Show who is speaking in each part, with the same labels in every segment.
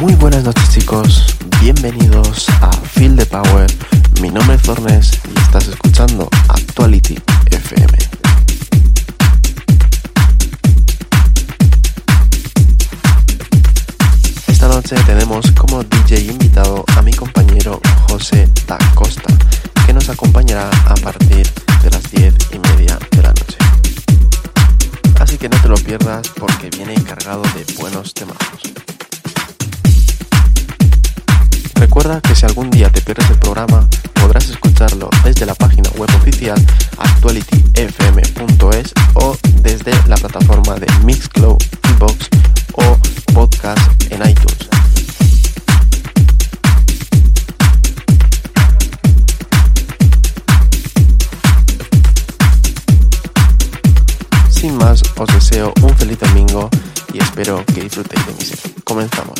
Speaker 1: Muy buenas noches chicos, bienvenidos a Feel the Power. Mi nombre es Fornes y estás escuchando Actuality FM. Esta noche tenemos como DJ invitado a mi compañero José Da Costa, que nos acompañará a partir de las 10 y media de la noche. Así que no te lo pierdas porque viene cargado de buenos temazos. Recuerda que si algún día te pierdes el programa, podrás escucharlo desde la página web oficial actualityfm.es o desde la plataforma de Mixcloud, Box o Podcast en iTunes. Sin más, os deseo un feliz domingo y espero que disfrutéis de mi serie. Comenzamos.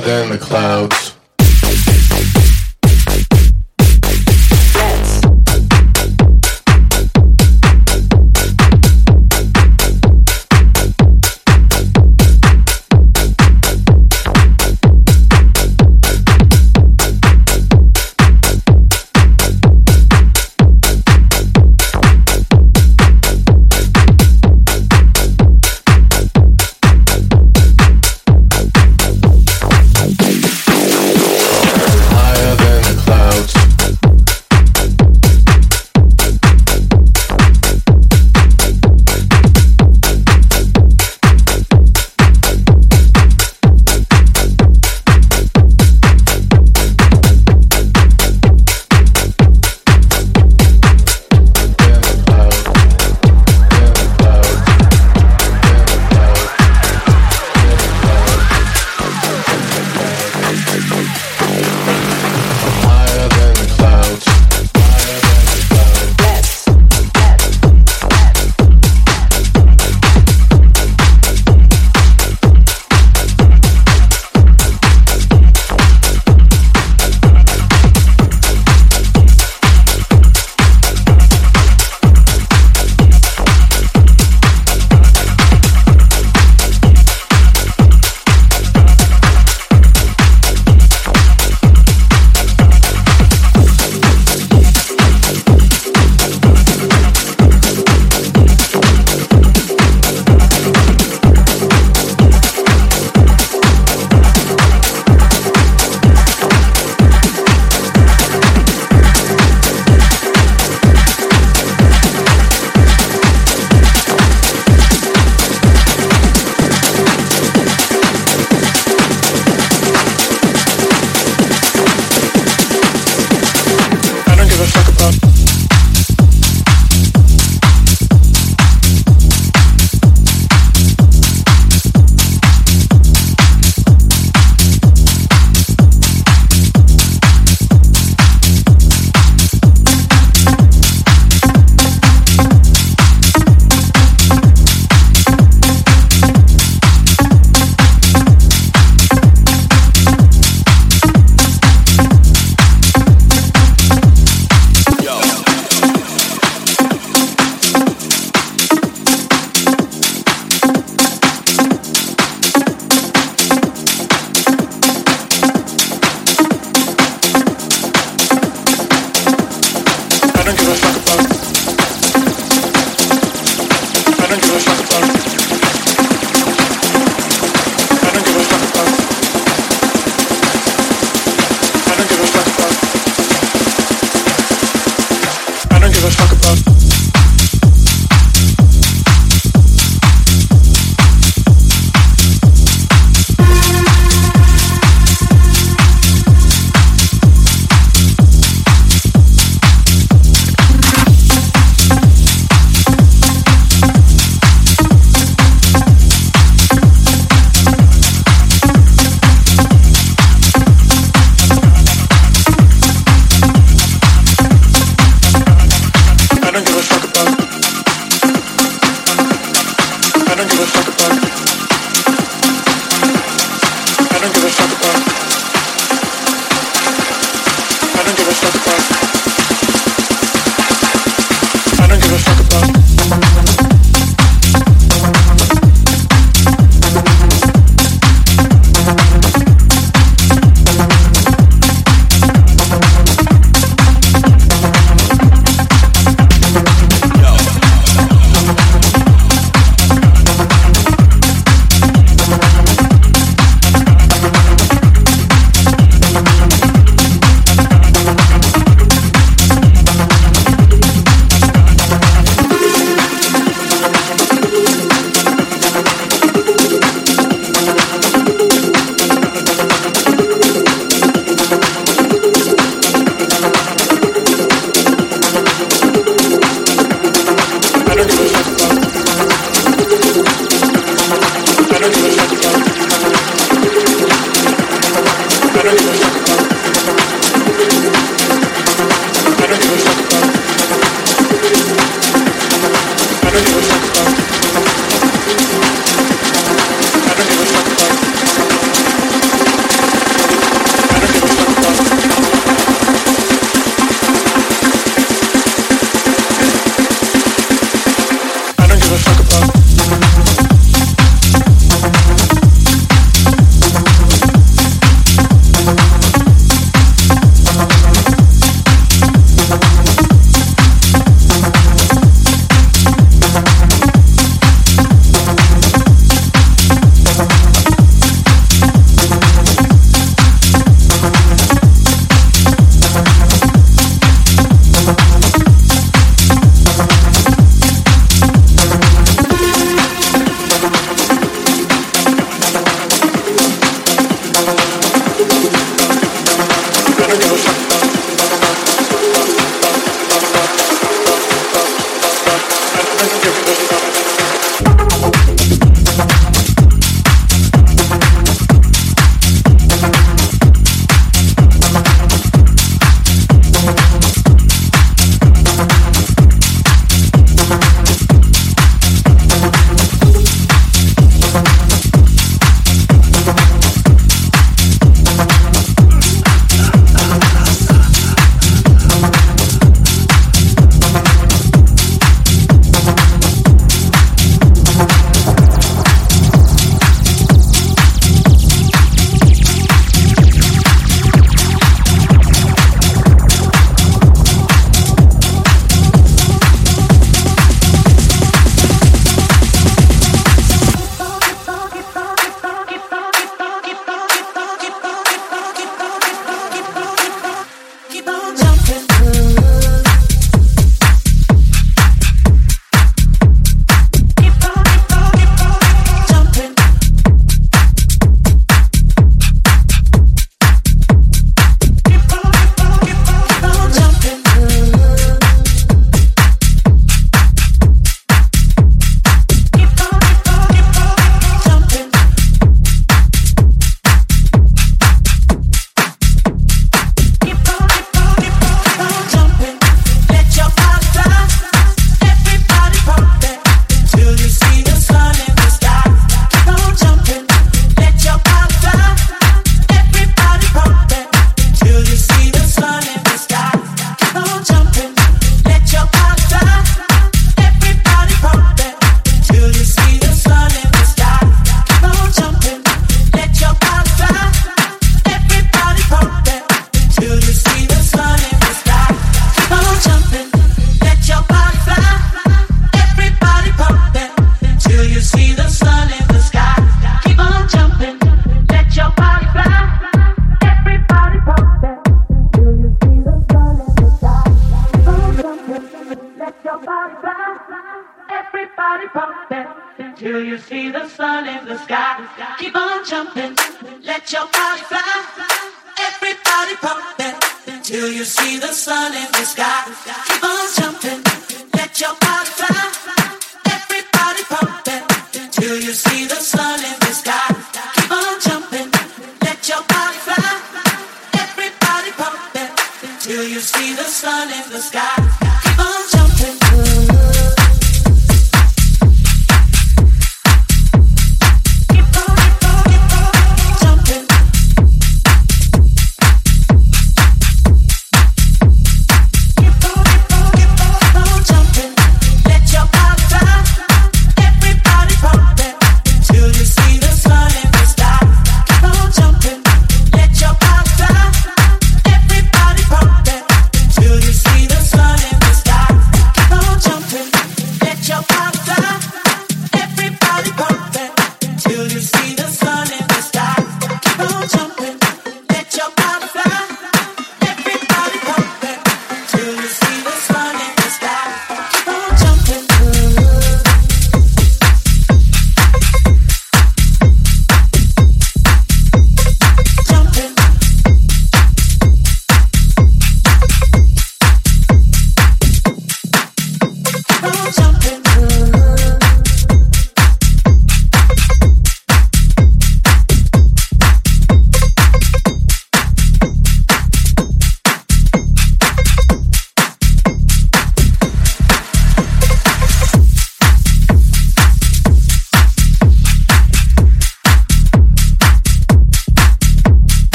Speaker 2: Than the clouds.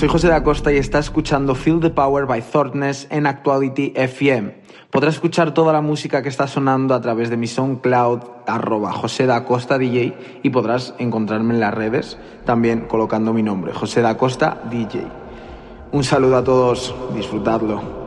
Speaker 3: Soy José da Costa y está escuchando Feel the Power by Thorness en Actuality FM. Podrás escuchar toda la música que está sonando a través de mi SoundCloud arroba José da Costa DJ y podrás encontrarme en las redes también colocando mi nombre, José da Costa DJ. Un saludo a todos, disfrutadlo.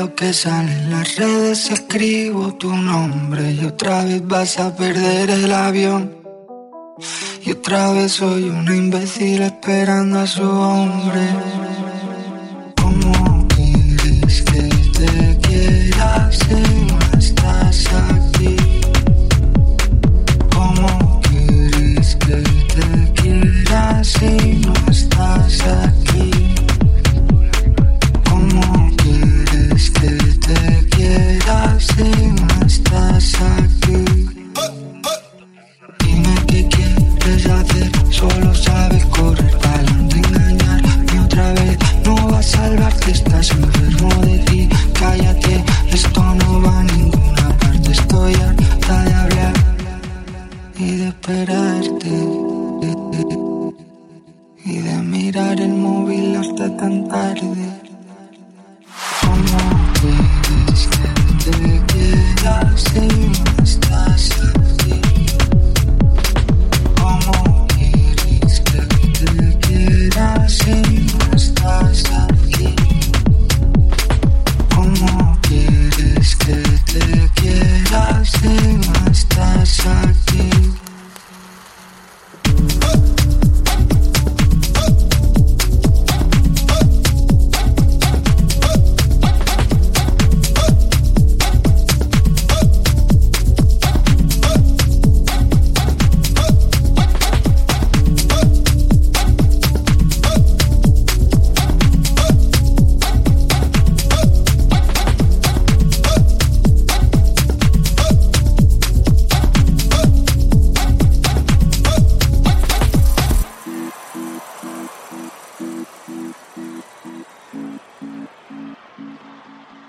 Speaker 4: Lo que sale en las redes. Escribo tu nombre y otra vez vas a perder el avión. Y otra vez soy una imbécil esperando a su hombre. ¿Cómo quieres que te quiera si no estás aquí? si no estás aquí?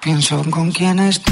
Speaker 4: Pienso con quién estás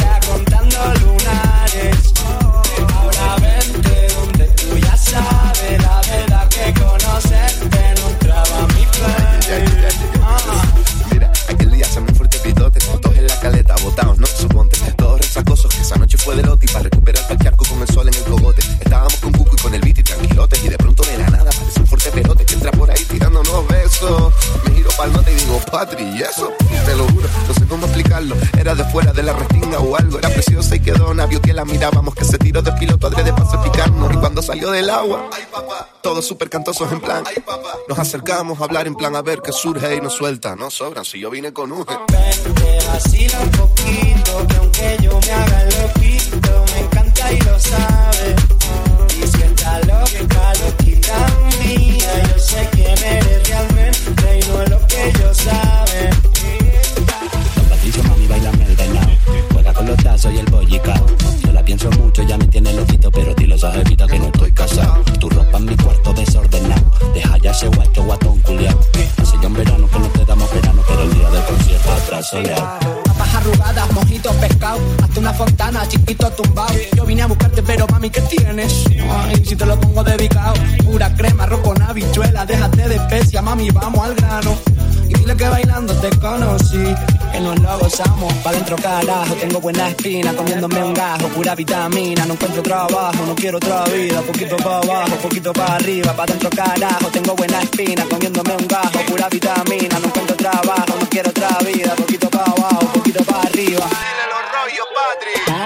Speaker 5: note y digo, Patri, ¿y eso? Te lo juro, no sé cómo explicarlo. Era de fuera de la restinga o algo. Era preciosa y quedó navio que la mirábamos. Que se tiró de piloto adrede para picarnos. Y cuando salió del agua, ay papá, todos súper cantosos en plan. Ay papá, nos acercamos a hablar en plan a ver qué surge y nos suelta. No sobran si yo vine con un
Speaker 6: un poquito,
Speaker 7: chiquito tumbado. Yo vine a buscarte, pero mami, ¿qué tienes? Ay, si te lo pongo dedicado, pura crema, arroz con habichuela, déjate de especia, mami, vamos al grano. Y dile que bailando te conocí, que nos lo gozamos. Pa' dentro carajo, tengo buena espina, comiéndome un gajo, pura vitamina. No encuentro trabajo, no quiero otra vida. Poquito para abajo, poquito para arriba. Pa' dentro carajo, tengo buena espina, comiéndome un gajo, pura vitamina. No encuentro trabajo, no quiero otra vida. Poquito para abajo, poquito para arriba.
Speaker 5: los rollos, Patri.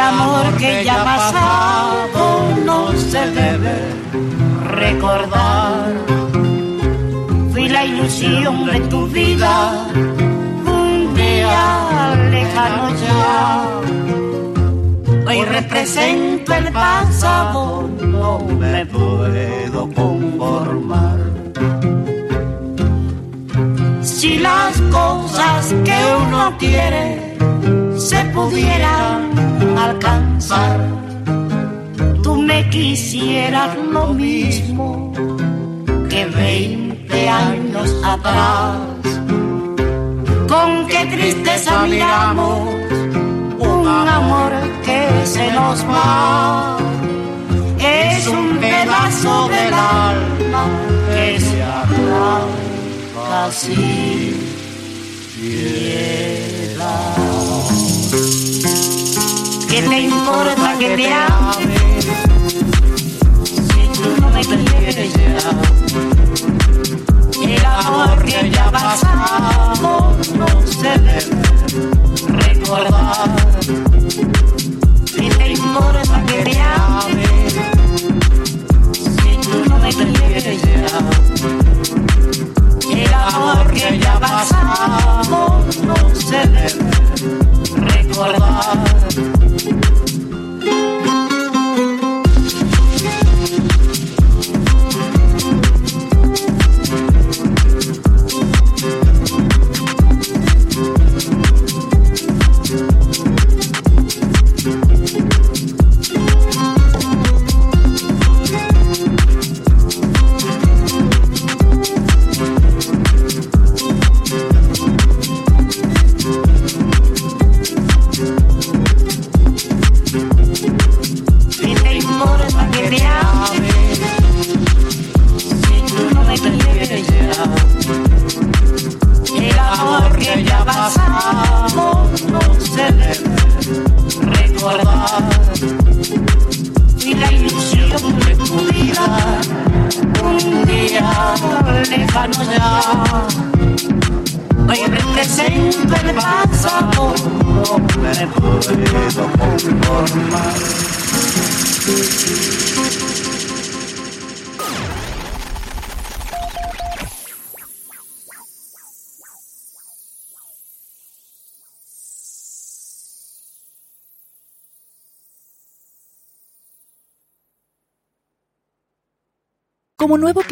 Speaker 8: El amor que ya ha pasado no se debe recordar. Fui la ilusión de tu vida, un día lejano ya. Hoy represento el pasado, no me puedo conformar. Si las cosas que uno quiere se pudieran alcanzar, tú me quisieras lo mismo que 20 años atrás. Con qué tristeza miramos un amor que se nos va. Es un pedazo del alma que se arranca sin ¿Qué te importa que te ame? Si tú no me quieres ya. El amor que ya pasado no se debe recordar. ¿Qué te importa que te ame? Si tú no me quieres ya. El amor que ya pasado no se debe